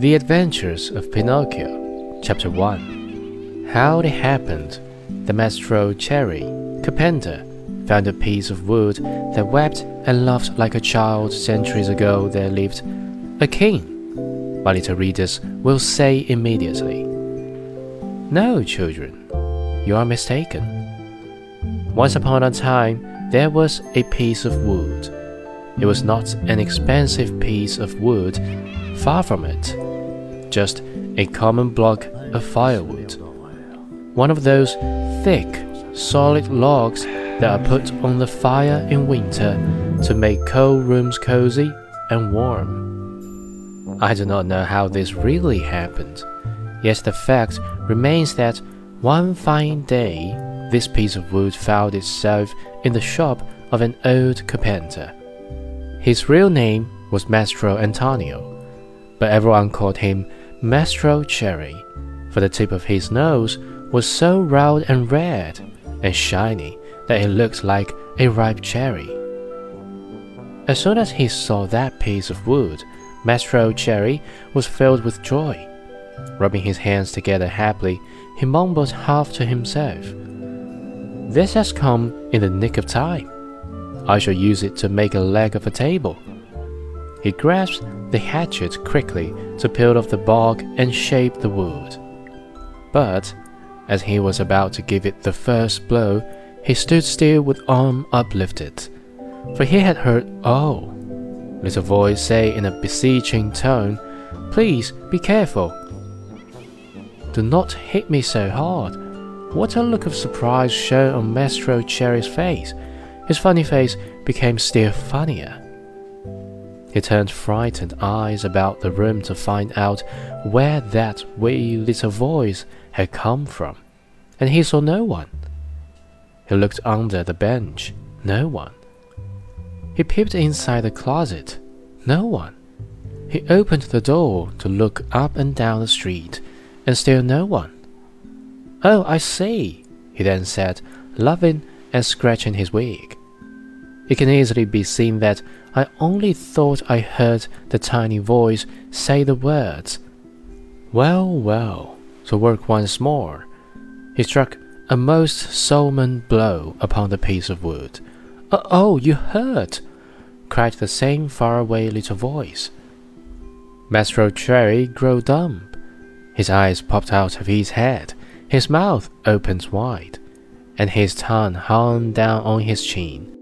The Adventures of Pinocchio, Chapter 1 How it happened the Mastro Cherry, carpenter, found a piece of wood that wept and laughed like a child centuries ago there lived a king. My little readers will say immediately, No, children, you are mistaken. Once upon a time, there was a piece of wood. It was not an expensive piece of wood, far from it, just a common block of firewood. One of those thick, solid logs that are put on the fire in winter to make cold rooms cozy and warm. I do not know how this really happened, yet the fact remains that one fine day this piece of wood found itself in the shop of an old carpenter. His real name was Mastro Antonio, but everyone called him Mastro Cherry, for the tip of his nose was so round and red and shiny that it looked like a ripe cherry. As soon as he saw that piece of wood, Mastro Cherry was filled with joy. Rubbing his hands together happily, he mumbled half to himself, This has come in the nick of time. I shall use it to make a leg of a table. He grasped the hatchet quickly to peel off the bark and shape the wood. But as he was about to give it the first blow, he stood still with arm uplifted, for he had heard "Oh!" little voice say in a beseeching tone, "Please be careful. Do not hit me so hard." What a look of surprise showed on Mastro Cherry's face. His funny face became still funnier. He turned frightened eyes about the room to find out where that wee little voice had come from, and he saw no one. He looked under the bench. No one. He peeped inside the closet. No one. He opened the door to look up and down the street, and still no one. Oh, I see, he then said, laughing and scratching his wig. It can easily be seen that I only thought I heard the tiny voice say the words. Well, well, to work once more. He struck a most solemn blow upon the piece of wood. Oh, you hurt! cried the same faraway little voice. Mastro Cherry grew dumb. His eyes popped out of his head, his mouth opened wide, and his tongue hung down on his chin.